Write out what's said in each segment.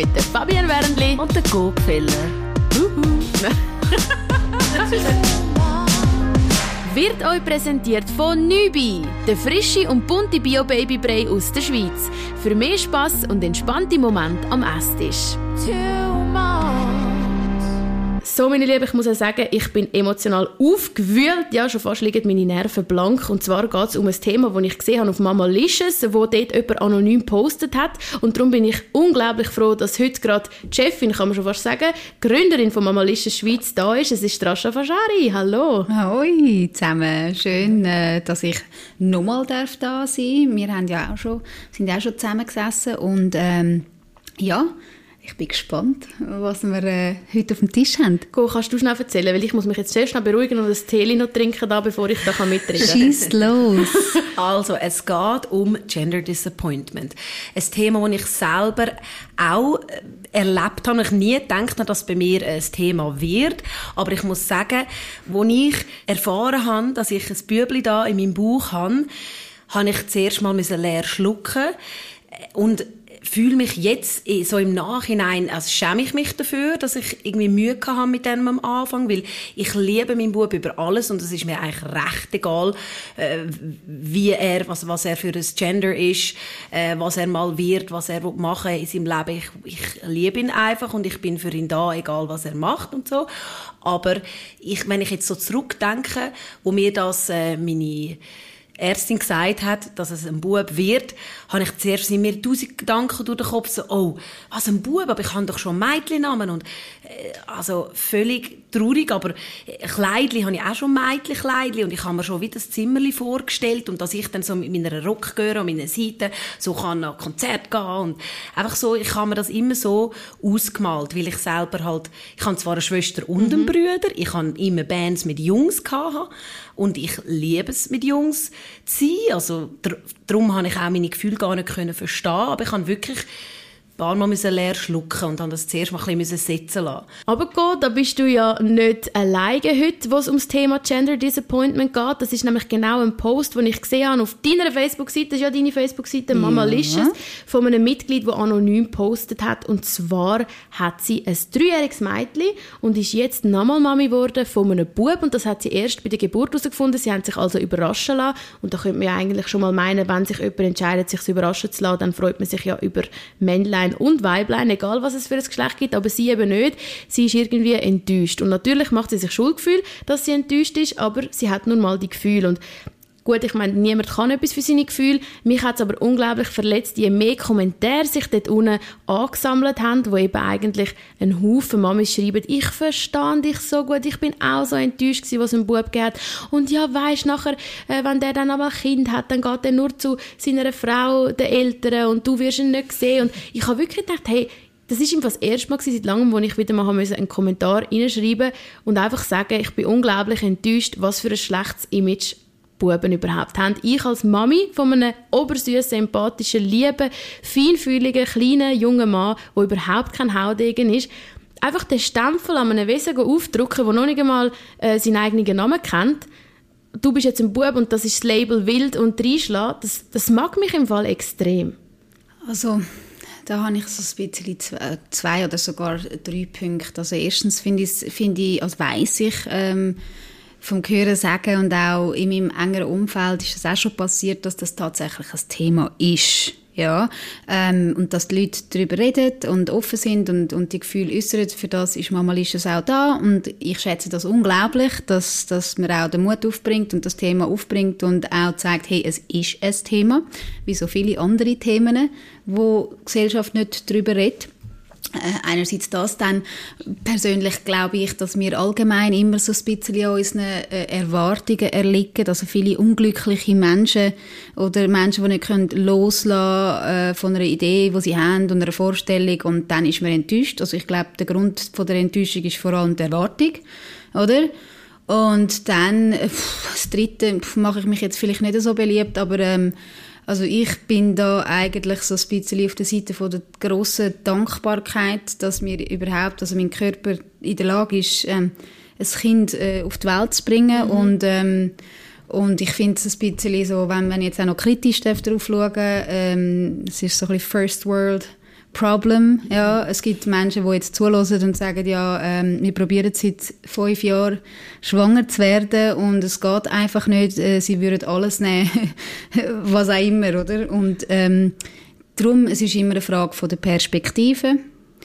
mit der Fabian Wernli und der Gopfeller. wird euch präsentiert von Nübi, der frische und bunte Bio-Babybrei aus der Schweiz. Für mehr Spass und entspannte Momente am Esstisch. So, meine Lieben, ich muss auch sagen, ich bin emotional aufgewühlt. Ja, schon fast liegen meine Nerven blank. Und zwar geht es um ein Thema, das ich gesehen habe auf Mama Licious, wo dort jemand anonym postet hat. Und darum bin ich unglaublich froh, dass heute gerade die Chefin, kann man schon fast sagen, Gründerin von Mama Licious Schweiz da ist. Es ist Rascha Fajari. Hallo. Hoi zusammen. Schön, äh, dass ich nochmal da sein darf. Wir haben ja auch schon, sind ja auch schon zusammengesessen und ähm, ja, ich bin gespannt, was wir äh, heute auf dem Tisch haben. Go, kannst du schnell erzählen? Weil ich muss mich jetzt sehr schnell beruhigen und das Tee noch trinken, da, bevor ich da mitreden kann. Schieß los! also, es geht um Gender Disappointment. Ein Thema, das ich selber auch äh, erlebt habe. Ich nie gedacht dass bei mir ein Thema wird. Aber ich muss sagen, als ich erfahren habe, dass ich ein Bübli da in meinem Bauch habe, habe ich zuerst mal leer schlucken und fühle mich jetzt so im Nachhinein, also schäme ich mich dafür, dass ich irgendwie Mühe hatte mit dem am Anfang, weil ich liebe meinen Bub über alles und es ist mir eigentlich recht egal, äh, wie er, was, was er für ein Gender ist, äh, was er mal wird, was er machen in seinem Leben. Ich, ich liebe ihn einfach und ich bin für ihn da, egal was er macht und so. Aber ich, wenn ich jetzt so zurückdenke, wo mir das äh, meine Ärztin gesagt hat, dass es ein Bub wird, habe ich zuerst sind mir tausend Gedanken durch den Kopf so, oh, was ein Bub, aber ich habe doch schon Mädchennamen und äh, also völlig traurig, aber äh, Kleidli habe ich auch schon Mädchenkleidli und ich habe mir schon wieder das Zimmerli vorgestellt und dass ich dann so mit meiner Rockgöre an meiner Seite so kann an Konzert gehen und einfach so, ich habe mir das immer so ausgemalt, weil ich selber halt, ich habe zwar eine Schwester und einen mhm. Bruder, ich habe immer Bands mit Jungs gehabt und ich liebe es mit Jungs zu sein, also darum habe ich auch meine Gefühle gar nicht verstehen aber ich habe wirklich paar Mal leer schlucken und dann das zuerst mal ein bisschen setzen lassen. Aber gut, da bist du ja nicht alleine heute, wo es ums Thema Gender Disappointment geht. Das ist nämlich genau ein Post, den ich gesehen habe auf deiner Facebook-Seite, das ist ja deine Facebook-Seite, Mama ja. Von einem Mitglied, das anonym postet hat. Und zwar hat sie ein dreijähriges Mädchen und ist jetzt nochmal Mami geworden von einem Bub und das hat sie erst bei der Geburt herausgefunden. Sie haben sich also überraschen lassen und da könnte man ja eigentlich schon mal meinen, wenn sich jemand entscheidet, sich überraschen zu lassen, dann freut man sich ja über Männlein Männlein und Weiblein, egal was es für ein Geschlecht gibt, aber sie eben nicht. Sie ist irgendwie enttäuscht. Und natürlich macht sie sich Schuldgefühl, dass sie enttäuscht ist, aber sie hat nun mal die Gefühle. Und Gut, ich meine, niemand kann etwas für seine Gefühle. Mich hat es aber unglaublich verletzt, je mehr Kommentare sich dort unten angesammelt haben, wo eben eigentlich ein Haufen Mamis schreiben, ich verstehe dich so gut, ich bin auch so enttäuscht gewesen, was ein Bub geht. Und ja, weisst nachher, äh, wenn der dann einmal ein Kind hat, dann geht er nur zu seiner Frau, den Eltern, und du wirst ihn nicht sehen. Und ich habe wirklich gedacht, hey, das ist das erste Mal seit langem, wo ich wieder mal einen Kommentar reinschreiben und einfach sagen, ich bin unglaublich enttäuscht, was für ein schlechtes Image Buben überhaupt haben. Ich als Mami von einem obersüßen, empathischen, lieben, feinfühligen, kleinen, jungen Mann, der überhaupt kein Haudegen ist, einfach den Stempel an einem Wesen aufdrücken, der noch nicht einmal äh, seinen eigenen Namen kennt, du bist jetzt ein Bub und das ist das Label wild und reinschlagen, das, das mag mich im Fall extrem. Also, da habe ich so ein bisschen zwei oder sogar drei Punkte. Also erstens finde ich, find ich also weiss ich, ähm, vom Hören sagen und auch in meinem engeren Umfeld ist es auch schon passiert, dass das tatsächlich ein Thema ist. Ja, ähm, und dass die Leute darüber reden und offen sind und, und die Gefühle äußern, für das ist Mama Licious auch da und ich schätze das unglaublich, dass, dass man auch den Mut aufbringt und das Thema aufbringt und auch zeigt, hey, es ist ein Thema, wie so viele andere Themen, wo die Gesellschaft nicht darüber redet. Äh, einerseits das, dann persönlich glaube ich, dass wir allgemein immer so ein bisschen an unseren äh, Erwartungen erliegen, also viele unglückliche Menschen oder Menschen, die nicht können loslassen äh, von einer Idee, die sie haben und einer Vorstellung und dann ist man enttäuscht. Also ich glaube, der Grund von der Enttäuschung ist vor allem die Erwartung, oder? Und dann, pff, das Dritte, mache ich mich jetzt vielleicht nicht so beliebt, aber ähm, also ich bin da eigentlich so ein bisschen auf der Seite von der grossen Dankbarkeit, dass mir überhaupt, also mein Körper in der Lage ist, ähm, ein Kind äh, auf die Welt zu bringen mhm. und ähm, und ich finde es ein bisschen so, wenn man jetzt auch noch kritisch darauf schauen ähm, es ist so ein bisschen First World Problem. Ja, es gibt Menschen, die jetzt zulassen und sagen, ja, ähm, wir probieren seit fünf Jahren schwanger zu werden und es geht einfach nicht. Äh, sie würden alles nehmen, was auch immer, oder? Und ähm, darum, es ist immer eine Frage von der Perspektive.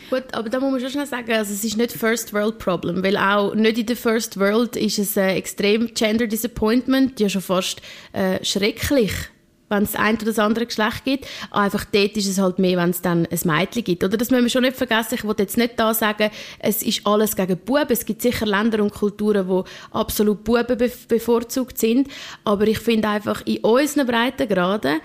Gut, aber da muss man schon schnell sagen, also es ist nicht First World Problem, weil auch nicht in der First World ist es äh, extrem Gender Disappointment, ja schon fast äh, schrecklich wenn es ein oder das andere Geschlecht gibt. Einfach dort ist es halt mehr, wenn es dann ein Mädchen gibt. Oder das müssen wir schon nicht vergessen. Ich wollte jetzt nicht da sagen, es ist alles gegen Buben. Es gibt sicher Länder und Kulturen, wo absolut Buben bevorzugt sind. Aber ich finde einfach in unseren Breitengraden,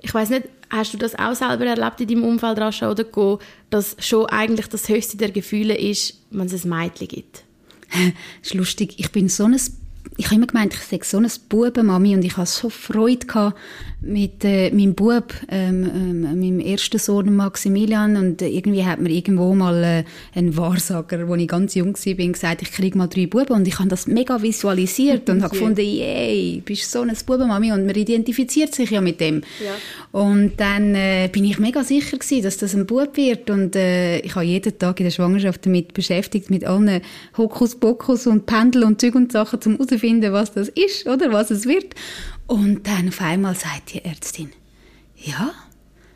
ich weiß nicht, hast du das auch selber erlebt in deinem Umfeld, Rascha oder Go, dass schon eigentlich das höchste der Gefühle ist, wenn es ein Mädchen gibt? das ist lustig. Ich bin so ein ich habe immer gemeint, ich sei so eine Bubenmami und ich hatte so Freude gehabt mit äh, meinem Bub, ähm, ähm, meinem ersten Sohn Maximilian. Und äh, irgendwie hat mir irgendwo mal äh, ein Wahrsager, als ich ganz jung war, gesagt, ich kriege mal drei Buben. Und ich habe das mega visualisiert und habe gefunden, yay, bist so eine Bubenmami und man identifiziert sich ja mit dem. Ja. Und dann äh, bin ich mega sicher gewesen, dass das ein Bub wird. Und äh, ich habe jeden Tag in der Schwangerschaft damit beschäftigt, mit allen Hokuspokus und Pendel und Zeug und Sachen, um herauszufinden, was das ist oder was es wird. Und dann auf einmal sagt die Ärztin, ja,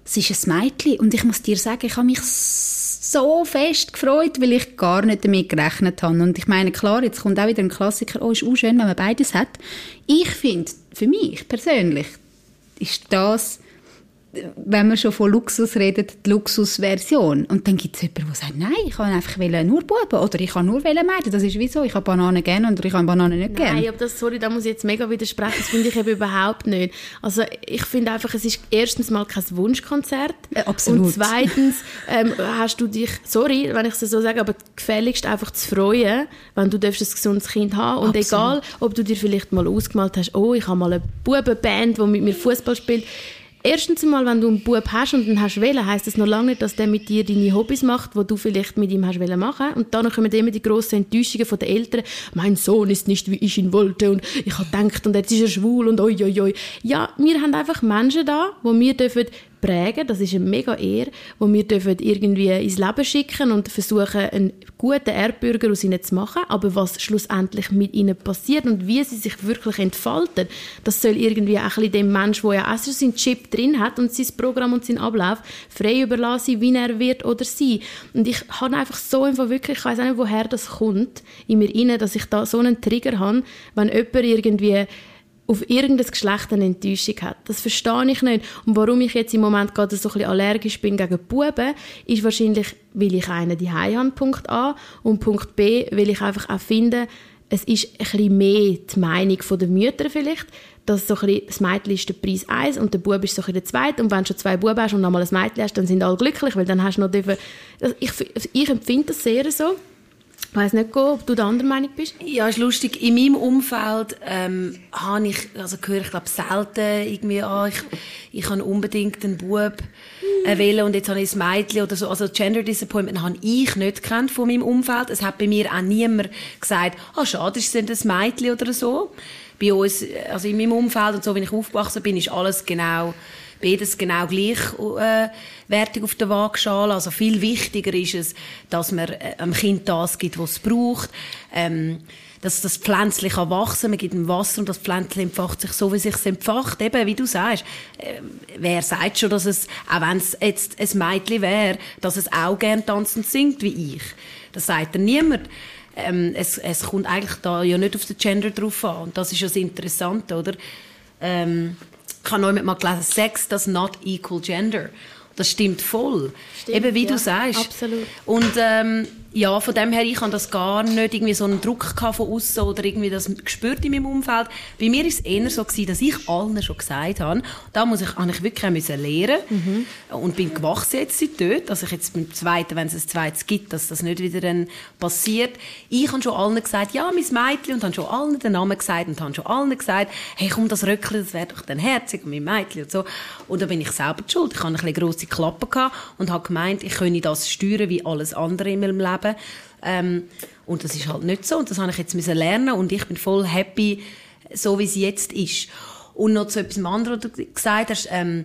es ist ein Mädchen. Und ich muss dir sagen, ich habe mich so fest gefreut, weil ich gar nicht damit gerechnet habe. Und ich meine, klar, jetzt kommt auch wieder ein Klassiker, oh, ist auch schön, wenn man beides hat. Ich finde, für mich persönlich, ist das wenn man schon von Luxus redet, die Luxusversion. Und dann gibt es jemanden, der sagt, nein, ich kann einfach nur Buben oder ich kann nur Mädchen. Das ist wieso, ich habe Bananen gerne oder ich habe Bananen nicht gerne. Nein, aber das, sorry, da muss ich jetzt mega widersprechen. Das finde ich eben überhaupt nicht. Also ich finde einfach, es ist erstens mal kein Wunschkonzert. Äh, absolut. Und zweitens ähm, hast du dich, sorry, wenn ich es so sage, aber gefälligst einfach zu freuen, wenn du ein gesundes Kind haben Und absolut. egal, ob du dir vielleicht mal ausgemalt hast, oh, ich habe mal eine Bubenband, die mit mir Fußball spielt, Erstens einmal, wenn du einen Bub hast und einen hast wählen, heisst das noch lange nicht, dass der mit dir deine Hobbys macht, wo du vielleicht mit ihm hast machen. Und dann kommen immer die grossen Enttäuschungen von den Eltern. Mein Sohn ist nicht, wie ich ihn wollte und ich habe gedacht und jetzt ist er schwul und oi, oi, oi. Ja, wir haben einfach Menschen da, wo wir dürfen prägen. Das ist eine mega Ehre, wo wir dürfen irgendwie ins Leben schicken und versuchen, einen guten Erbürger aus ihnen zu machen. Aber was schlussendlich mit ihnen passiert und wie sie sich wirklich entfalten, das soll irgendwie auch dem Mensch, der ja auch so seinen Chip drin hat und sein Programm und seinen Ablauf frei überlassen, wie er wird oder sie. Und ich habe einfach so einfach wirklich, ich weiß nicht, woher das kommt in mir rein, dass ich da so einen Trigger habe, wenn jemand irgendwie auf irgendein Geschlecht eine Enttäuschung hat. Das verstehe ich nicht. Und warum ich jetzt im Moment gerade so ein bisschen allergisch bin gegen Buben, ist wahrscheinlich, weil ich einen die habe, Punkt A, und Punkt B, weil ich einfach auch finde, es ist ein bisschen mehr die Meinung der Mütter vielleicht, dass so ein das Mädchen ist der Preis 1 und der Bub ist so ein der zweite und wenn du schon zwei Buben hast und nochmal ein Mädchen hast, dann sind alle glücklich, weil dann hast du noch dürfen, ich, ich empfinde das sehr so ich weiss nicht, ob du der anderen Meinung bist. Ja, ist lustig. In meinem Umfeld ähm, habe ich, also höre ich glaube selten irgendwie, ah, ich, ich habe unbedingt einen Bub äh, wählen und jetzt habe ich ein Mädchen oder so. Also Gender Disappointment habe ich nicht kennt von meinem Umfeld. Es hat bei mir auch niemand gesagt, ah, schade, ist es ein Mädchen oder so. Bei uns, also in meinem Umfeld und so, wie ich aufgewachsen bin, ist alles genau beides genau gleich äh, wertig auf der Waagschale. Also viel wichtiger ist es, dass man äh, dem Kind das gibt, was es braucht. Ähm, dass das Pflänzchen kann wachsen, man gibt ihm Wasser und das Pflänzchen entfacht sich so, wie sich entfacht. Eben, wie du sagst, äh, wer sagt schon, dass es, auch wenn es jetzt ein Mädchen wäre, dass es auch gern tanzend singt wie ich. Das sagt er niemand. Ähm, es, es kommt eigentlich da ja nicht auf den Gender drauf an. Und das ist ja das Interessante, oder? Ähm, ich habe noch mal gelesen, Sex does not equal gender. Das stimmt voll. Stimmt, Eben wie ja, du sagst. Absolut. Und ähm, ja, von dem her, ich habe das gar nicht irgendwie so einen Druck von außen oder irgendwie das gespürt in meinem Umfeld. Bei mir ist es eher so gewesen, dass ich allen schon gesagt habe, da muss ich, habe ich wirklich müssen lernen mhm. und bin gewachsen jetzt dort, dass ich jetzt beim zweiten, wenn es ein zweites gibt, dass das nicht wieder dann passiert. Ich habe schon allen gesagt, ja, mein Mädchen und habe schon allen den Namen gesagt und habe schon allen gesagt, hey, komm, das Röckchen, das wäre doch dann herzig und mein Mädchen und so. Und da bin ich selber schuld. Ich hatte eine grosse Klappe gehabt und habe gemeint, ich könne das steuern wie alles andere in meinem Leben. Ähm, und das ist halt nicht so. Und das habe ich jetzt müssen lernen und ich bin voll happy, so wie es jetzt ist. Und noch zu etwas anderem, was du gesagt hast, ähm,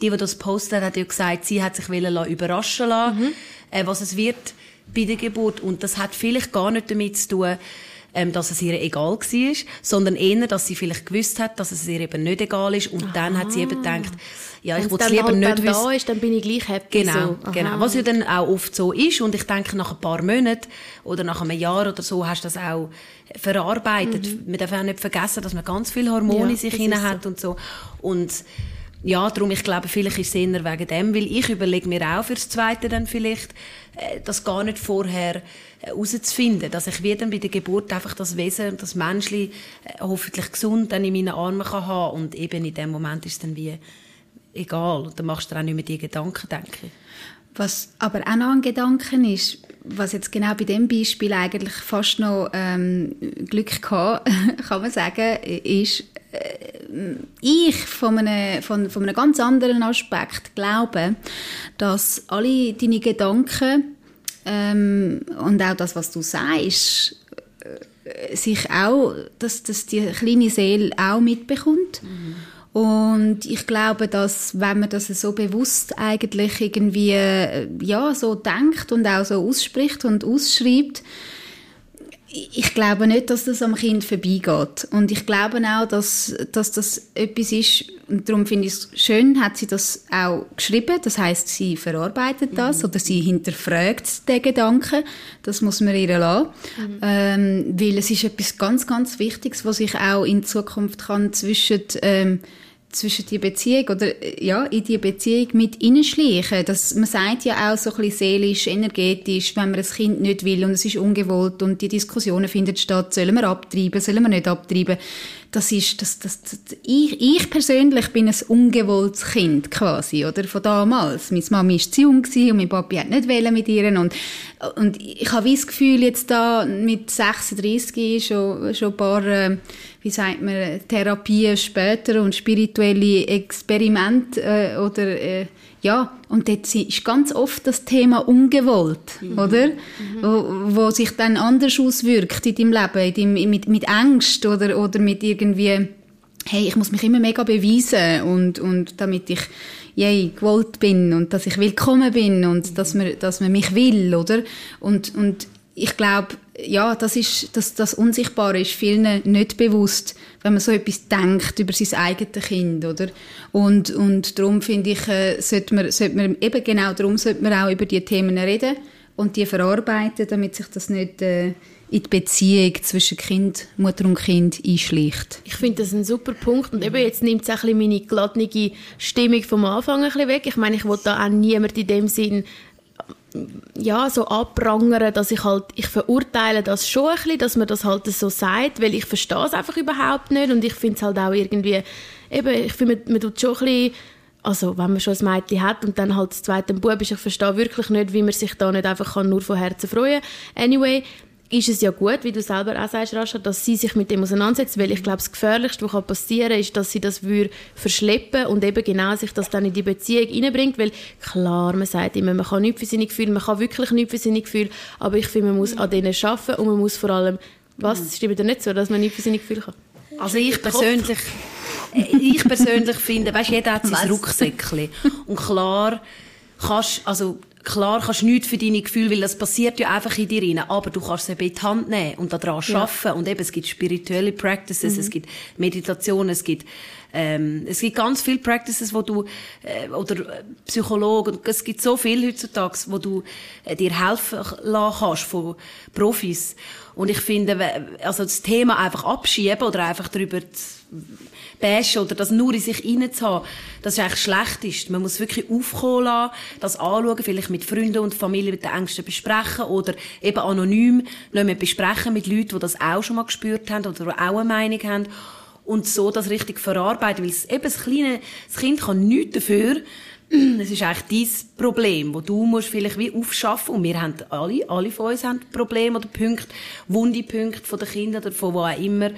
die, die das postet, hat ja gesagt, sie hat sich überraschen lassen, mhm. äh, was es wird bei der Geburt. Und das hat vielleicht gar nicht damit zu tun, ähm, dass es ihr egal war, sondern eher, dass sie vielleicht gewusst hat, dass es ihr eben nicht egal ist. Und Aha. dann hat sie eben gedacht, ja, ich will es lieber halt nicht wissen. da ist, dann bin ich gleich happy. Genau, so. genau. Was ja dann auch oft so ist. Und ich denke, nach ein paar Monaten oder nach einem Jahr oder so hast du das auch verarbeitet. Mhm. Man darf auch nicht vergessen, dass man ganz viele Hormone ja, in sich hinein hat so. und so. Und ja, darum, ich glaube, vielleicht ist es eher wegen dem, weil ich überlege mir auch fürs Zweite dann vielleicht, äh, das gar nicht vorher herauszufinden, äh, dass ich wieder bei der Geburt einfach das Wesen, das Menschli äh, hoffentlich gesund dann in meinen Armen kann haben und eben in dem Moment ist es dann wie egal und dann machst du dir auch nicht mehr die Gedanken, denke ich. Was aber auch noch ein Gedanken ist, was jetzt genau bei dem Beispiel eigentlich fast noch ähm, Glück hatte, kann man sagen, ist, ich von einem, von, von einem ganz anderen Aspekt glaube, dass alle deine Gedanken ähm, und auch das, was du sagst, äh, sich auch, dass, dass die kleine Seele auch mitbekommt. Mhm. Und ich glaube, dass wenn man das so bewusst eigentlich irgendwie äh, ja so denkt und auch so ausspricht und ausschreibt, ich glaube nicht, dass das am Kind vorbeigeht. Und ich glaube auch, dass, dass das etwas ist, und darum finde ich es schön, hat sie das auch geschrieben. Das heißt, sie verarbeitet das mhm. oder sie hinterfragt den Gedanken. Das muss man ihr lassen. Mhm. Ähm, weil es ist etwas ganz, ganz Wichtiges, was ich auch in Zukunft kann zwischen ähm, zwischen die Beziehung oder ja in die Beziehung mit hineinschleichen. Das, man sagt ja auch so ein bisschen seelisch, energetisch, wenn man ein Kind nicht will und es ist ungewollt und die Diskussionen finden statt, sollen wir abtreiben, sollen wir nicht abtreiben. Das ist, das, das, das, ich, ich persönlich bin ein ungewolltes Kind quasi, oder, von damals. Meine Mami war zu jung und mein Papi hat nicht mit ihr und, und ich habe das Gefühl, jetzt da mit 36 schon, schon ein paar, äh, wie sagt man, Therapien später und spirituelle Experimente äh, oder äh, ja, und dort ist ganz oft das Thema ungewollt, mhm. oder? Mhm. Wo, wo, sich dann anders auswirkt in deinem Leben, in deinem, mit, mit Angst oder, oder mit irgendwie, hey, ich muss mich immer mega beweisen und, und damit ich yay, gewollt bin und dass ich willkommen bin und mhm. dass, man, dass man mich will, oder? Und, und ich glaube, ja, das ist, das, das Unsichtbare ist vielen nicht bewusst, wenn man so etwas denkt über sein eigenes Kind, oder? Und, und darum finde ich, äh, sollte man, sollte man, eben genau darum sollte man auch über die Themen reden und die verarbeiten, damit sich das nicht äh, in die Beziehung zwischen Kind, Mutter und Kind einschleicht. Ich finde das ein super Punkt und eben jetzt nimmt es ein bisschen meine glattnige Stimmung vom Anfang ein bisschen weg. Ich meine, ich will da auch niemand in dem Sinn ja, so abprangern, dass ich halt, ich verurteile das schon ein bisschen, dass man das halt so sagt, weil ich verstehe es einfach überhaupt nicht und ich finde es halt auch irgendwie, eben, ich finde, man, man tut schon ein bisschen, also wenn man schon ein Mädchen hat und dann halt das zweite Bub ist, ich verstehe wirklich nicht, wie man sich da nicht einfach kann nur von Herzen freuen kann. Anyway, ist es ja gut, wie du selber auch sagst, Rascha, dass sie sich mit dem auseinandersetzt, weil ich glaube, das Gefährlichste, was passieren kann, ist, dass sie das verschleppen und eben genau sich das dann in die Beziehung reinbringt, weil klar, man sagt immer, man kann nichts für seine Gefühle, man kann wirklich nichts für seine Gefühle, aber ich finde, man muss an denen arbeiten und man muss vor allem, was, mhm. stimmt dir nicht so, dass man nichts für seine Gefühle kann? Also ich persönlich, ich persönlich finde, weißt, jeder hat sein Rucksäckchen und klar kannst, also Klar kannst du nichts für deine Gefühle, weil das passiert ja einfach in dir rein, aber du kannst es eben in die Hand nehmen und daran ja. arbeiten. Und eben, es gibt spirituelle Practices, mhm. es gibt Meditation, es gibt, ähm, es gibt ganz viele Practices, wo du, äh, oder äh, Psychologen, es gibt so viel heutzutage, wo du äh, dir helfen lassen kannst von Profis. Und ich finde, also das Thema einfach abschieben oder einfach darüber bashen oder das nur in sich reinzuhaben, das ist eigentlich schlechtest. Man muss wirklich aufkommen lassen, das anschauen, vielleicht mit Freunden und Familie mit den Ängsten besprechen oder eben anonym wir besprechen mit Leuten, die das auch schon mal gespürt haben oder auch eine Meinung haben und so das richtig verarbeiten, weil es, eben das kleine das Kind kann nichts dafür, es ist eigentlich dein Problem, wo du musst vielleicht wie aufschaffen und wir haben alle, alle von uns haben Probleme oder Punkte, wunde Punkte von den Kindern oder von wo auch immer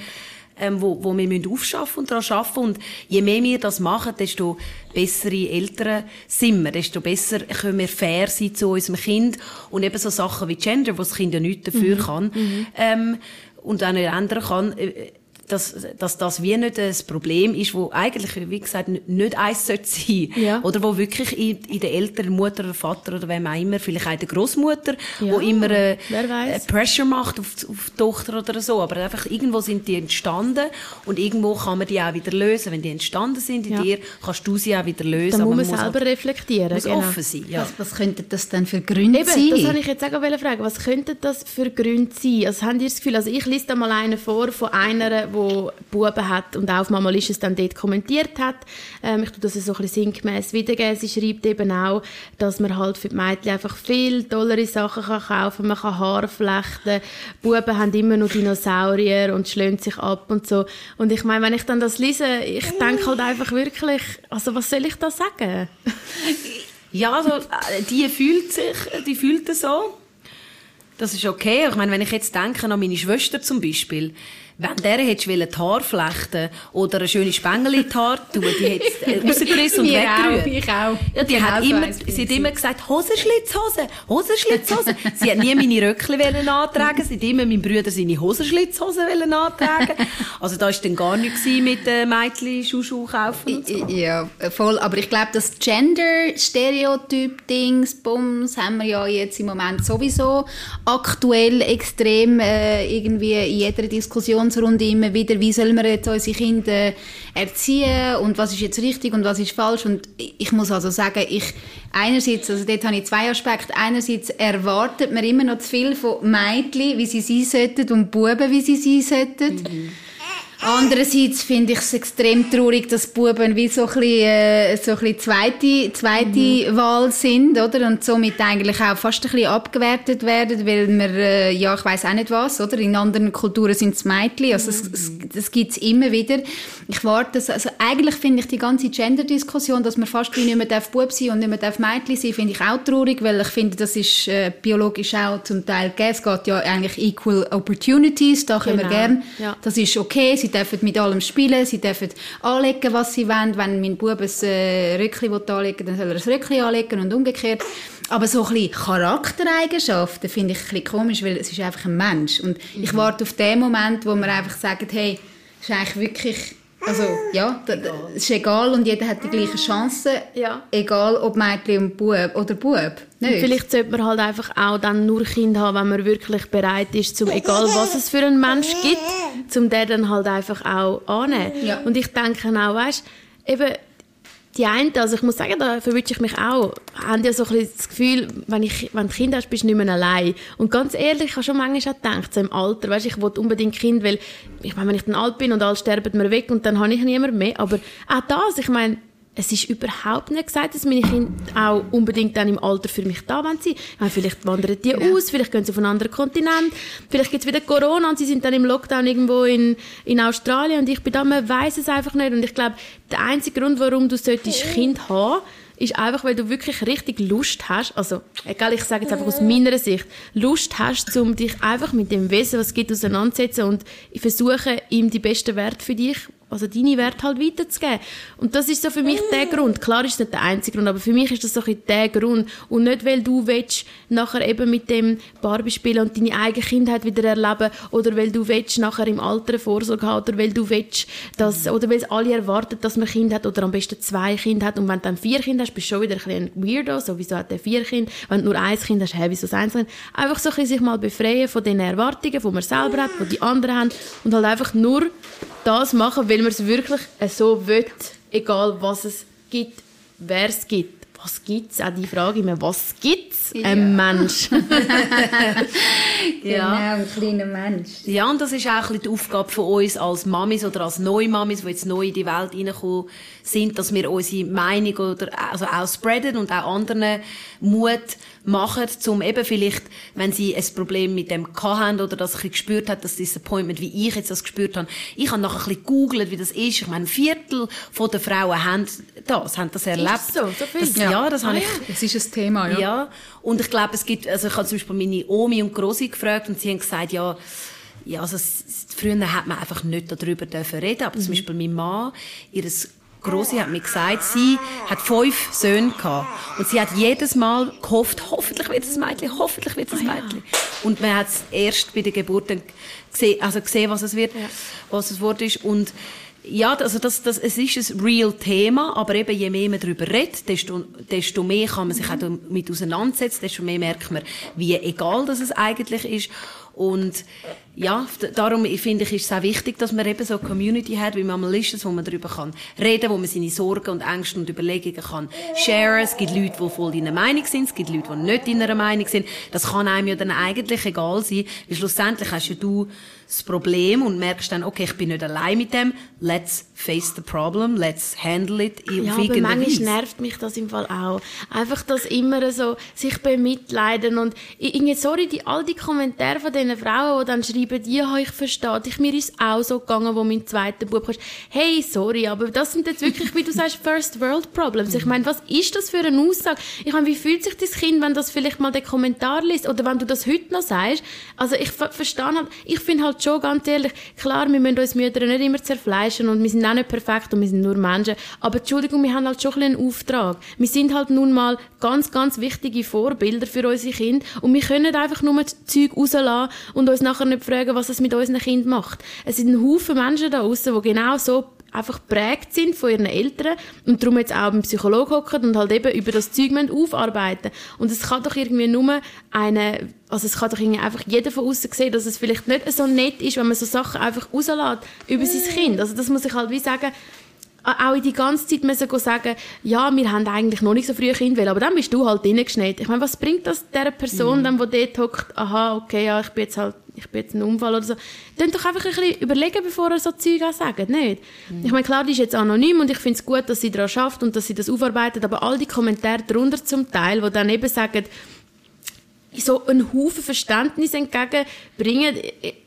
ähm, wo, wo wir müssen aufschaffen und daran arbeiten. Und je mehr wir das machen, desto bessere Eltern sind wir, desto besser können wir fair sein zu unserem Kind. Und eben so Sachen wie Gender, wo das Kind ja nichts dafür mhm. kann, mhm. Ähm, und auch nicht ändern kann, äh, dass, dass das wie nicht ein Problem ist, wo eigentlich, wie gesagt, nicht eins sollte sein. Ja. Oder wo wirklich in, in der Eltern, Mutter oder Vater oder wem auch immer, vielleicht auch der Großmutter, Ja, wo immer äh, äh, Pressure macht auf, die- auf die Tochter oder so. Aber einfach irgendwo sind die entstanden und irgendwo kann man die auch wieder lösen. Wenn die entstanden sind in Ja. dir, kannst du sie auch wieder lösen. Da aber muss man selber reflektieren. muss genau. offen sein. Ja. Was, was könnten das denn für Gründe Eben, sein? das habe ich jetzt auch fragen. Was könnten das für Gründe sein? Also habt ihr das Gefühl, also ich lese da mal einen vor von einer, die Buben hat und auch auf Mama Licious dann dort kommentiert hat. Ähm, ich tue das so ein bisschen sinngemäß wiedergeben. Sie schreibt eben auch, dass man halt für die Mädchen einfach viel tollere Sachen kann kaufen Man kann Haare flechten. Buben haben immer noch Dinosaurier und schlönt sich ab und so. Und ich meine, wenn ich dann das lese, ich denke halt einfach wirklich, also was soll ich da sagen? Ja, also, äh, die fühlt sich, die fühlt es so. Das ist okay. Ich meine, wenn ich jetzt denke an meine Schwester zum Beispiel, wenn der hättest wollen die Haare flechten oder eine schöne Spengel in die Haare tun, die hättest du äh, rausgerissen und weggerührt. ich auch. Ja, die Genau hat so immer, sie hat immer gesagt, Hosenschlitzhose, Hosenschlitzhose. sie hat nie meine Röckchen wollen antragen, sie hat immer meinem Bruder seine Hosenschlitzhose wollen antragen. Also da war dann gar nichts mit äh, Mädchen Schuhschuh kaufen und so. Ja, voll. Aber ich glaube, das Gender-Stereotyp-Dings, Bums, haben wir ja jetzt im Moment sowieso aktuell extrem äh, irgendwie in jeder Diskussionsrunde immer wieder, wie sollen wir jetzt unsere Kinder erziehen und was ist jetzt richtig und was ist falsch. Und ich muss also sagen, ich einerseits, also dort habe ich zwei Aspekte. Einerseits erwartet man immer noch zu viel von Mädchen, wie sie sein sollten und Buben, wie sie sein sollten. Andererseits finde ich es extrem traurig, dass Buben wie so ein bisschen, äh, so ein bisschen zweite, zweite Wahl sind, oder? Und somit eigentlich auch fast ein bisschen abgewertet werden, weil wir, äh, ja, ich weiß auch nicht was, oder? In anderen Kulturen sind es Mädchen, also es, es, das gibt es immer wieder. Ich warte, das, also eigentlich finde ich die ganze Gender-Diskussion, dass man fast wie nicht mehr darf Bub sein und nicht mehr darf Mädchen sein, finde ich auch traurig, weil ich finde, das ist äh, biologisch auch zum Teil gegeben. Es geht ja eigentlich equal opportunities, da können wir Genau, gerne ja. das ist okay, sie dürfen mit allem spielen, sie dürfen anlegen, was sie wollen. Wenn mein Bub ein äh, Röckchen will anlegen dann soll er ein Röckchen anlegen und umgekehrt. Aber so ein bisschen Charaktereigenschaften finde ich ein bisschen komisch, weil es ist einfach ein Mensch. Und ich Mhm. warte auf den Moment, wo wir einfach sagen, hey, ist eigentlich wirklich, also ja, es ist egal und jeder hat die gleichen Chancen. Ja. Egal ob Mädchen und Bub oder Bub. Nicht? Vielleicht sollte man halt einfach auch dann nur Kinder haben, wenn man wirklich bereit ist, zum egal was es für einen Mensch gibt, zum der dann halt einfach auch annehmen. Ja. Und ich denke auch, weißt, eben die einen, also ich muss sagen, da verwünsche ich mich auch, haben ja so ein bisschen das Gefühl, wenn, ich, wenn du Kind hast, bist du nicht mehr allein. Und ganz ehrlich, ich habe schon manchmal auch gedacht, so im Alter, weißt, ich will unbedingt Kind, weil ich meine, wenn ich dann alt bin und alle sterben mir weg und dann habe ich niemand mehr. Aber auch das, ich meine, es ist überhaupt nicht gesagt, dass meine Kinder auch unbedingt dann im Alter für mich da sein wollen. Vielleicht wandern die aus, vielleicht gehen sie auf einen anderen Kontinent, vielleicht gibt es wieder Corona und sie sind dann im Lockdown irgendwo in, in Australien und ich bin da, man weiß es einfach nicht. Und ich glaube, der einzige Grund, warum du solltest Kind haben ist einfach, weil du wirklich richtig Lust hast, also, egal, ich sage jetzt einfach aus meiner Sicht, Lust hast, um dich einfach mit dem Wesen, was es gibt, auseinanderzusetzen und versuchen, ihm die besten Werte für dich, also deine Werte halt weiterzugeben. Und das ist so für mich der Grund. Klar ist es nicht der einzige Grund, aber für mich ist das so ein der Grund. Und nicht, weil du willst nachher eben mit dem Barbie spielen und deine eigene Kindheit wieder erleben oder weil du willst nachher im Alter eine Vorsorge haben oder weil du willst, dass, oder weil es alle erwarten, dass man Kind hat oder am besten zwei Kinder hat und wenn du dann vier Kinder hast, bist du schon wieder ein bisschen ein Weirdo, sowieso hat er vier Kinder. Wenn du nur ein Kind hast, hey, wieso das Einzelne? Einfach so ein bisschen sich mal befreien von den Erwartungen, die man selber hat, die die anderen haben und halt einfach nur das machen, weil man es wirklich so will, egal was es gibt, wer es gibt. Was gibt es? Auch die Frage immer, was gibt es? Ein Mensch. Genau, ein kleiner Mensch. Ja, und das ist auch ein bisschen die Aufgabe von uns als Mamis oder als neue Mamis, die jetzt neu in die Welt reingekommen sind, dass wir unsere Meinung oder, also auch spreaden und auch anderen Mut machen, um eben vielleicht, wenn sie ein Problem mit dem haben oder das ein bisschen gespürt hat, das Disappointment, wie ich jetzt das gespürt habe. Ich habe nachher ein bisschen gegoogelt, wie das ist. Ich meine, ein Viertel von den Frauen haben das, haben das erlebt. Ist so? So viel? Das, ja. das habe ich Es ist ein Thema, ja. ja. Und ich glaube, es gibt, also ich habe zum Beispiel meine Omi und Grosi gefragt und sie haben gesagt, ja, ja, also früher hat man einfach nicht darüber dürfen reden, aber zum Beispiel mein Mann, ihr Große hat mir gesagt, sie hat fünf Söhne gehabt. Und sie hat jedes Mal gehofft, hoffentlich wird es ein Mädchen, hoffentlich wird es ein Mädchen. Und man hat es erst bei der Geburt gesehen, also gesehen, was es wird, ja. was es Wort ist. Und ja, also das, das, es ist ein real Thema, aber eben je mehr man darüber redet, desto, desto mehr kann man sich auch damit auseinandersetzen, desto mehr merkt man, wie egal das es eigentlich ist. Und ja, darum finde ich, ist es auch wichtig, dass man eben so eine Community hat, wie Mammalisches, wo man darüber kann reden, wo man seine Sorgen und Ängste und Überlegungen kann sharen. Es gibt Leute, die voll deiner Meinung sind, es gibt Leute, die nicht deiner Meinung sind. Das kann einem ja dann eigentlich egal sein, weil schlussendlich hast ja du das Problem und merkst dann, okay, ich bin nicht allein mit dem, let's face the problem, let's handle it ja, aber manchmal nervt mich das im Fall auch. Einfach das immer so, sich bemitleiden und irgendwie, sorry, die, all die Kommentare von diesen Frauen, die dann schreiben, ja, ich verstehe dich, mir ist auch so gegangen, wo mein zweiter Bub ist. Hey, sorry, aber das sind jetzt wirklich, wie du sagst, First World Problems. Ich meine, was ist das für eine Aussage? Ich meine, wie fühlt sich das Kind, wenn das vielleicht mal den Kommentar liest oder wenn du das heute noch sagst? Also ich verstehe halt, ich finde halt schon ganz ehrlich, klar, wir müssen uns Mütter nicht immer zerfleischen und wir sind auch nicht perfekt und wir sind nur Menschen. Aber Entschuldigung, wir haben halt schon ein einen Auftrag. Wir sind halt nun mal ganz, ganz wichtige Vorbilder für unsere Kinder und wir können einfach nur das Zeug rauslassen und uns nachher nicht fragen, was es mit unseren Kindern macht. Es sind ein Haufen Menschen da draußen, die genau so einfach prägt sind von ihren Eltern und darum jetzt auch beim Psychologen hocken und halt eben über das Zeug aufarbeiten Und es kann doch irgendwie nur eine, also es kann doch irgendwie einfach jeder von außen sehen, dass es vielleicht nicht so nett ist, wenn man so Sachen einfach rauslässt über sein Kind. Also das muss ich halt wie sagen, auch in die ganze Zeit müssen sagen, ja, wir haben eigentlich noch nicht so früh Kind will, aber dann bist du halt reingeschneit. Ich meine, was bringt das der Person, mhm. dann, die dort hockt, aha, okay, ja, ich bin jetzt halt, ich bin jetzt ein Unfall oder so. Dann doch einfach ein bisschen überlegen, bevor er so Zeug sagt, nicht? Mhm. Ich meine, klar, die ist jetzt anonym und ich finde es gut, dass sie daran schafft und dass sie das aufarbeitet, aber all die Kommentare darunter zum Teil, die dann eben sagen, so einen Haufen Verständnis entgegenbringen,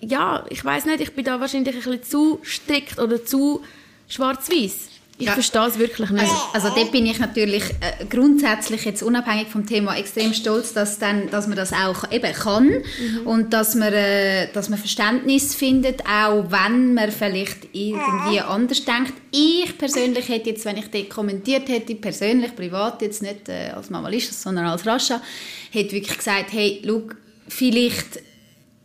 ja, ich weiß nicht, ich bin da wahrscheinlich ein bisschen zu strikt oder zu schwarz-weiß. Ich ja. verstehe es wirklich nicht. Also, also dort bin ich natürlich äh, grundsätzlich jetzt unabhängig vom Thema extrem stolz, dass, dann, dass man das auch eben kann mhm. und dass man, äh, dass man Verständnis findet, auch wenn man vielleicht irgendwie anders denkt. Ich persönlich hätte jetzt, wenn ich dort kommentiert hätte, persönlich, privat, jetzt nicht äh, als Mama Lishas, sondern als Rascha, hätte wirklich gesagt, hey, schau, vielleicht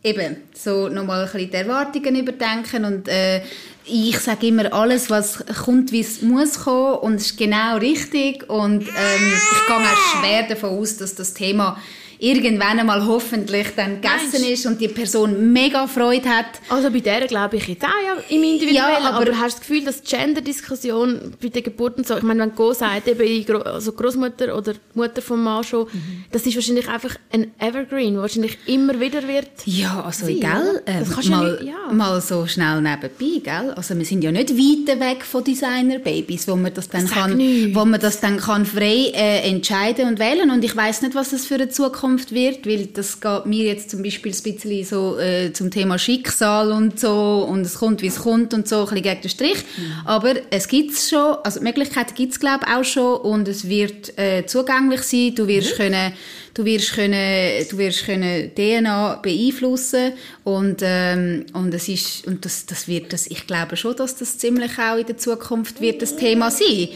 eben so nochmal ein bisschen die Erwartungen überdenken und äh, ich sage immer, alles, was kommt, wie es muss kommen und es ist genau richtig und ähm, ich gehe auch schwer davon aus, dass das Thema irgendwann einmal hoffentlich dann gegessen Meinst? ist und die Person mega Freude hat. Also bei der glaube ich jetzt auch ja, im Individuellen, ja, aber, aber hast du das Gefühl, dass Gender-Diskussion bei der Geburt und so, ich meine, wenn Go sagt, eben also Großmutter oder Mutter vom Mann schon, mhm. das ist wahrscheinlich einfach ein Evergreen, wahrscheinlich immer wieder wird Ja, also sein, gell, äh, mal, ja, ja. mal so schnell nebenbei, gell? Also wir sind ja nicht weit weg von Designer-Babys, wo man das dann kann, wo man das dann kann frei äh, entscheiden und wählen und ich weiß nicht, was das für eine Zukunft Zukunft wird, weil das geht mir jetzt zum Beispiel ein bisschen so äh, zum Thema Schicksal und so und es kommt, wie es kommt und so, ein bisschen gegen den Strich. Mhm. Aber es gibt es schon, also die Möglichkeiten gibt es glaube ich auch schon und es wird äh, zugänglich sein. Du wirst mhm. können du wirst können, du wirst können DNA beeinflussen und ähm, und es ist und das das wird das ich glaube schon, dass das ziemlich auch in der Zukunft wird das Thema sein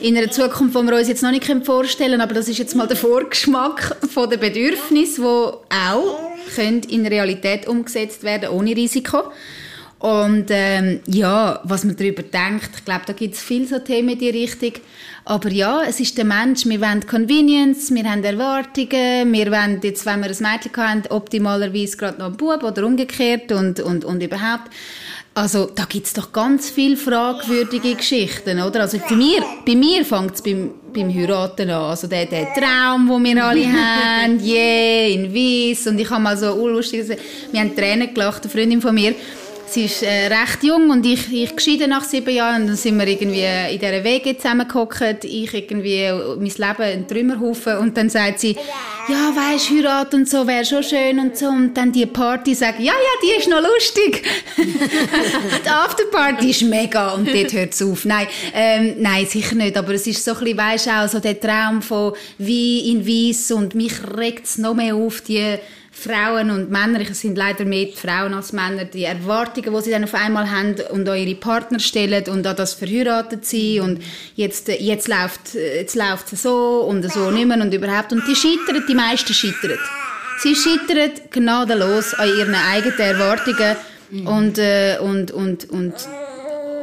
in einer Zukunft, die wir uns jetzt noch nicht vorstellen können, aber das ist jetzt mal der Vorgeschmack von den Bedürfnissen, die auch können in Realität umgesetzt werden ohne Risiko. Und ähm, ja, was man darüber denkt, ich glaube, da gibt es viele so Themen in die Richtung. Aber ja, es ist der Mensch, wir wollen Convenience, wir haben Erwartungen, wir wollen jetzt, wenn wir ein Mädchen haben, optimalerweise gerade noch einen Bub oder umgekehrt und, und, und überhaupt. Also da gibt's doch ganz viele fragwürdige Geschichten, oder? Also bei mir, bei mir fängt's beim, beim Heiraten an. Also der, der Traum, den wir alle haben, yeah, in Weiss. Und ich habe mal so lustig, wir haben Tränen gelacht, eine Freundin von mir, sie ist äh, recht jung und ich, ich geschieden nach sieben Jahren und dann sind wir irgendwie in dieser Wege zusammengehockt, ich irgendwie mein Leben ein Trümmerhaufen und dann sagt sie, ja, weisst, Heirat und so wäre schon schön und so und dann die Party sagt, ja, ja, die ist noch lustig. die Afterparty ist mega und dort hört es auf. Nein, ähm, nein, sicher nicht, aber es ist so ein bisschen, weisst auch so der Traum von wie in Weiss und mich regt es noch mehr auf, die Frauen und Männer, es sind leider mehr Frauen als Männer, die Erwartungen, die sie dann auf einmal haben und an ihre Partner stellen und an das verheiratet sind und jetzt, jetzt läuft, jetzt läuft es so und so nicht mehr und überhaupt. Und die scheitern, die meisten scheitern. Sie scheitern gnadenlos an ihren eigenen Erwartungen mhm. und, äh, und, und, und,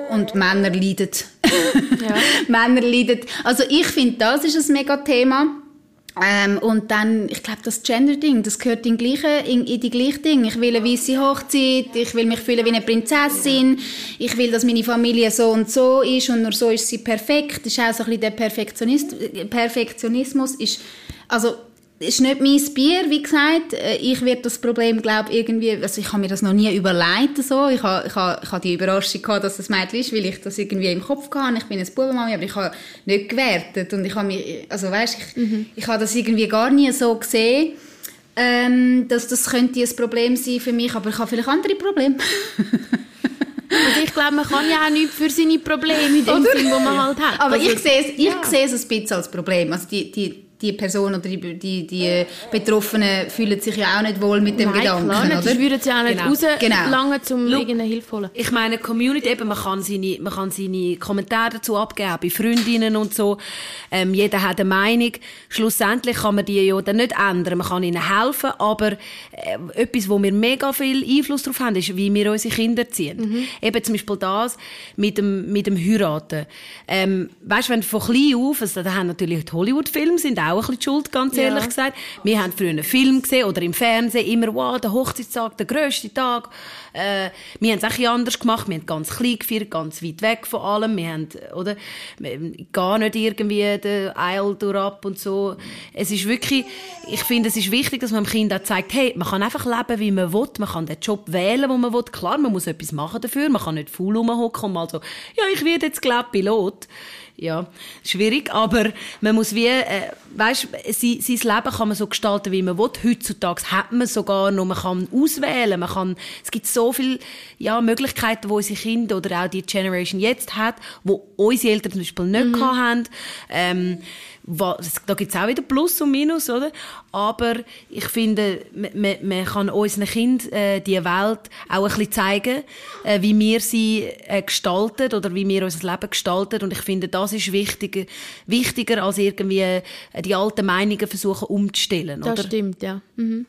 und Männer leiden. Ja. Männer leiden. Also ich finde, das ist ein mega Thema ähm, und dann, ich glaube, das Gender-Ding, das gehört in, gleiche, in, in die gleiche Ding. Ich will eine weiße Hochzeit, ich will mich fühlen wie eine Prinzessin, ich will, dass meine Familie so und so ist und nur so ist sie perfekt. Das ist auch so ein bisschen der Perfektionist, Perfektionismus. Ist, also ist nicht mein Bier, wie gesagt. Äh, ich werde das Problem, glaube irgendwie, also ich habe mir das noch nie überlegt, so. Ich habe, ich habe, ich habe die Überraschung gehabt, dass das Mädchen ist, weil ich das irgendwie im Kopf hatte. Ich bin ein Bubenmami, aber ich habe nicht gewertet und ich habe mich, also weißt, ich, mhm. ich habe das irgendwie gar nie so gesehen, ähm, dass das könnte ein Problem sein für mich, aber ich habe vielleicht andere Probleme. Und ich glaube, man kann ja auch nichts für seine Probleme in dem Sinn, wo man halt hat. Aber also, ich sehe es, ich ja. sehe es ein bisschen als Problem. Also die, die, die Person oder die, die, die Betroffenen fühlen sich ja auch nicht wohl mit dem Nein, Gedanken, klar nicht. oder? würden sie auch nicht genau. rauslangen, genau. um irgendeine Hilfe zu holen. Ich meine, Community, eben, man kann seine, man kann seine Kommentare dazu abgeben, bei Freundinnen und so. Ähm, jeder hat eine Meinung. Schlussendlich kann man die ja dann nicht ändern. Man kann ihnen helfen, aber äh, etwas, wo wir mega viel Einfluss darauf haben, ist, wie wir unsere Kinder ziehen. Mhm. Eben zum Beispiel das mit dem, mit dem Heiraten. Ähm, weißt, wenn von klein auf, also da haben natürlich die Hollywood-Filme sind auch auch ein bisschen die Schuld, ganz ehrlich ja. gesagt. Wir haben früher einen Film gesehen oder im Fernsehen immer, wow, der Hochzeitstag, der grösste Tag. Äh, wir haben es ein anders gemacht. Wir haben ganz klein gefeiert, ganz weit weg von allem. Wir haben, oder, gar nicht irgendwie den Eil ab und so. Es ist wirklich, ich finde, es ist wichtig, dass man dem Kind auch zeigt, hey, man kann einfach leben, wie man will. Man kann den Job wählen, den man will. Klar, man muss etwas machen dafür. Man kann nicht faul rumhocken und mal so, ja, ich werde jetzt, glaub, Pilot ja, schwierig, aber man muss wie, äh, weißt, sein, sein Leben kann man so gestalten, wie man will. Heutzutage hat man sogar noch, man kann auswählen, man kann, es gibt so viele, ja, Möglichkeiten, wo unsere Kinder oder auch die Generation jetzt hat, wo unsere Eltern zum Beispiel nicht mhm. haben. Ähm, was, da gibt es auch wieder Plus und Minus, oder? Aber ich finde, man, man kann unseren Kindern äh, die Welt auch ein bisschen zeigen, äh, wie wir sie äh, gestalten oder wie wir unser Leben gestalten. Und ich finde, das ist wichtiger, wichtiger als irgendwie äh, die alten Meinungen versuchen umzustellen, das oder? stimmt, ja. Mhm.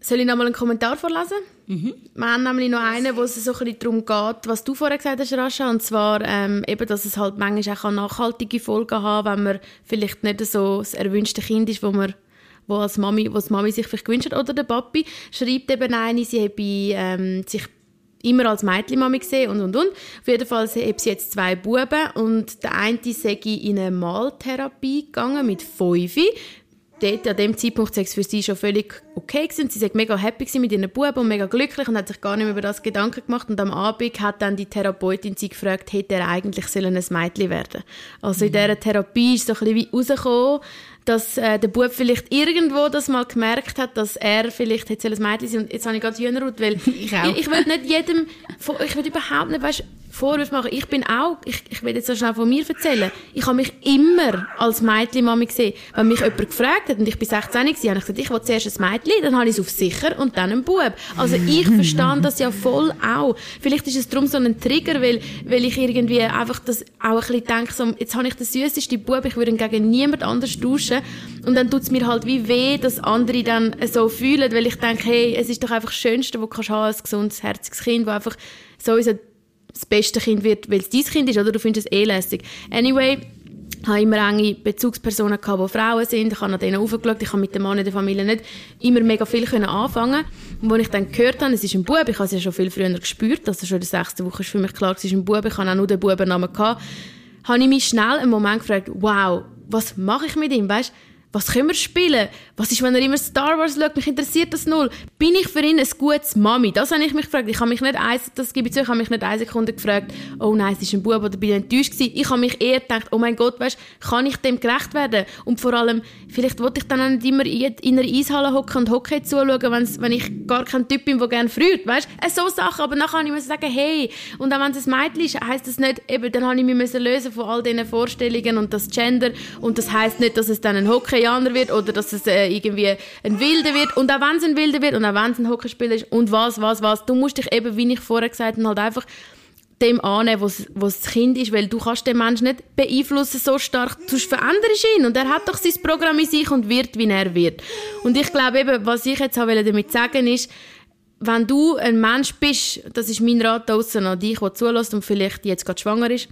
Soll ich noch mal einen Kommentar vorlesen? Mhm. Wir haben nämlich noch einen, wo es so ein darum geht, was du vorher gesagt hast, Rascha, und zwar ähm, eben, dass es halt manchmal auch nachhaltige Folgen haben wenn man vielleicht nicht so das erwünschte Kind ist, wo man wo als Mami, die Mami sich vielleicht gewünscht hat, oder der Papi, schreibt eben eine, sie habe ähm, sich immer als Mädchenmami gesehen und und und. Auf jeden Fall habe sie jetzt zwei Buben und der eine sei in eine Maltherapie gegangen mit fünf dort, an dem Zeitpunkt war es für sie schon völlig okay gewesen. Sie war mega happy mit ihren Buben und mega glücklich und hat sich gar nicht mehr über das Gedanken gemacht. Und am Abend hat dann die Therapeutin sie gefragt, hätte er eigentlich sollen ein Mädchen werden Also in mhm. dieser Therapie ist so ein bisschen wie rausgekommen, dass äh, der Bub vielleicht irgendwo das mal gemerkt hat, dass er vielleicht hätte ein Mädchen sein Und jetzt habe ich gerade Hühnerhaut, weil ich, auch. ich, ich will nicht jedem, ich will überhaupt nicht, weißt, Vorwürfe machen. Ich bin auch, ich, ich will jetzt so schnell von mir erzählen, ich habe mich immer als Mädchenmami gesehen. Wenn mich jemand gefragt hat, und ich bin 16 war, habe ich gesagt, ich will zuerst ein Mädchen, dann habe ich es auf sicher und dann einen Bub. Also ich verstand das ja voll auch. Vielleicht ist es darum so ein Trigger, weil, weil ich irgendwie einfach das auch ein bisschen denke, so, jetzt habe ich den süßesten Bub, ich würde ihn gegen niemand anders tauschen. Und dann tut es mir halt wie weh, dass andere dann so fühlen, weil ich denke, hey, es ist doch einfach das Schönste, was du haben, ein gesundes, herziges Kind, das einfach sowieso das beste Kind wird, weil es dein Kind ist, oder du findest es eh lässig. Anyway, ich habe immer enge Bezugspersonen gehabt, die Frauen sind. Ich habe an denen aufgeschaut. Ich habe mit dem Mann in der Familie nicht immer mega viel anfangen. Und als ich dann gehört habe, es ist ein Bub, ich habe es ja schon viel früher gespürt, also schon in der sechsten Woche ist für mich klar, es ist ein Bub, ich habe auch nur den Bubennamen gehabt, habe ich mich schnell einen Moment gefragt, wow, was mache ich mit ihm, weißt was können wir spielen? Was ist, wenn er immer Star Wars schaut? Mich interessiert das null. Bin ich für ihn ein gutes Mami? Das habe ich mich gefragt. Ich habe mich nicht eins, das gebe ich zu, ich habe mich nicht eine Sekunde gefragt, oh nein, es ist ein Bub oder bin ich enttäuscht gewesen. Ich habe mich eher gedacht, oh mein Gott, weißt, kann ich dem gerecht werden? Und vor allem, vielleicht wollte ich dann auch nicht immer in einer Eishalle hocken und Hockey zuschauen, wenn ich gar kein Typ bin, der gerne früht, weißt? Äh, so Sachen. Aber nachher habe ich mir sagen, hey, und auch wenn es ein Mädchen ist, heisst das nicht, eben, dann habe ich mich lösen von all diesen Vorstellungen und das Gender und das heisst nicht, dass es dann ein Hockey Vegetarianer wird oder dass es äh, irgendwie ein Wilder wird und auch wenn es ein Wilder wird und auch wenn es ein Hockeyspieler ist und was, was, was, du musst dich eben, wie ich vorher gesagt habe, halt einfach dem annehmen, was was das Kind ist, weil du kannst den Menschen nicht beeinflussen so stark, sonst veränderst ihn und er hat doch sein Programm in sich und wird, wie er wird. Und ich glaube eben, was ich jetzt damit sagen ist, wenn du ein Mensch bist, das ist mein Rat draussen an dich, der zulässt und vielleicht jetzt gerade schwanger ist,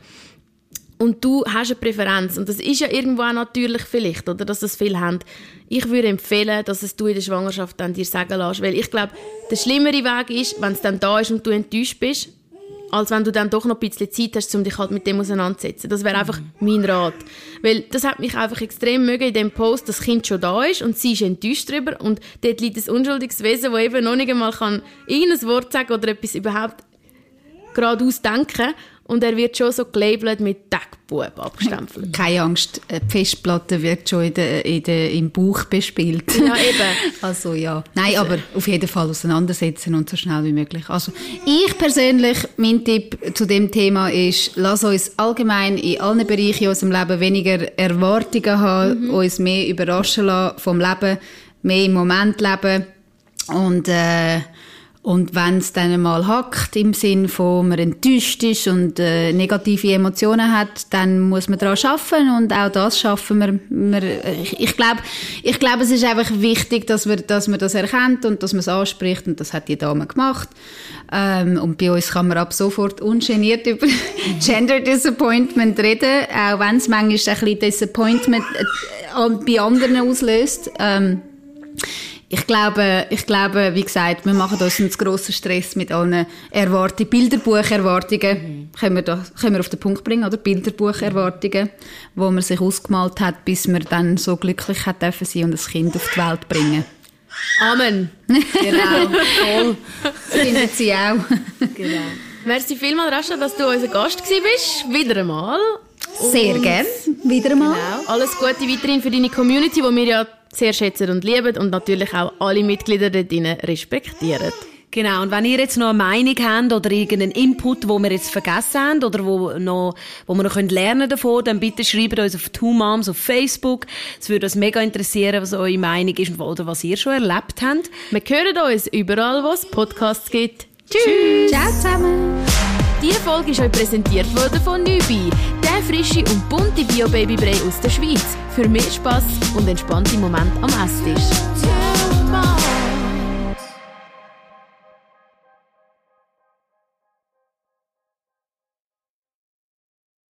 und du hast eine Präferenz, und das ist ja irgendwo auch natürlich vielleicht, oder, dass das viele haben, ich würde empfehlen, dass es du in der Schwangerschaft dann dir sagen lässt, weil ich glaube, der schlimmere Weg ist, wenn es dann da ist und du enttäuscht bist, als wenn du dann doch noch ein bisschen Zeit hast, um dich halt mit dem auseinanderzusetzen. Das wäre einfach mein Rat. Weil das hat mich einfach extrem mögen in dem Post, dass das Kind schon da ist und sie ist enttäuscht darüber und dort liegt ein unschuldiges Wesen, das eben noch nicht einmal kann irgendein Wort sagen oder etwas überhaupt geradeaus denken und er wird schon so gelabelt mit Deckbub abgestempelt. Keine Angst, die Festplatte wird schon in der, in der, im Buch bespielt. Ja, eben. Also ja. Nein, aber auf jeden Fall auseinandersetzen und so schnell wie möglich. Also ich persönlich, mein Tipp zu dem Thema ist, lass uns allgemein in allen Bereichen unserem Leben weniger Erwartungen haben, mhm. uns mehr überraschen lassen vom Leben, mehr im Moment leben und äh, und wenn es dann mal hackt, im Sinn von man enttäuscht ist und äh, negative Emotionen hat, dann muss man daran arbeiten und auch das schaffen wir. wir ich, ich glaube, ich glaub, es ist einfach wichtig, dass man, dass man das erkennt und dass man es anspricht und das hat die Dame gemacht. Ähm, und bei uns kann man ab sofort ungeniert über Gender Disappointment reden, auch wenn es manchmal ein bisschen Disappointment äh, bei anderen auslöst. Ähm, ich glaube, ich glaube, wie gesagt, wir machen uns einen grossen Stress mit allen Erwartungen, Bilderbucherwartungen, mhm. können, wir da, können wir auf den Punkt bringen, oder? Bilderbucherwartungen, wo man sich ausgemalt hat, bis man dann so glücklich hat dürfen sein und ein Kind auf die Welt bringen. Amen. Genau, voll. Finden sie auch. genau. Merci vielmals, Rascha, dass du unser Gast bist. Wieder einmal. Sehr gerne. Wieder einmal. Genau. Alles Gute weiterhin für deine Community, die wir ja sehr schätzen und lieben und natürlich auch alle Mitglieder dort respektieren. Genau, und wenn ihr jetzt noch eine Meinung habt oder irgendeinen Input, wo wir jetzt vergessen haben oder wo, noch, wo wir noch lernen davon, dann bitte schreibt uns auf Two Moms auf Facebook. Es würde uns mega interessieren, was eure Meinung ist oder was ihr schon erlebt habt. Wir hören uns überall, wo es Podcasts gibt. Tschüss! Ciao zusammen! Diese Folge ist euch präsentiert worden von Nübi, der frische und bunte Bio-Babybrei aus der Schweiz. Für mehr Spass und entspannte Momente am Esstisch.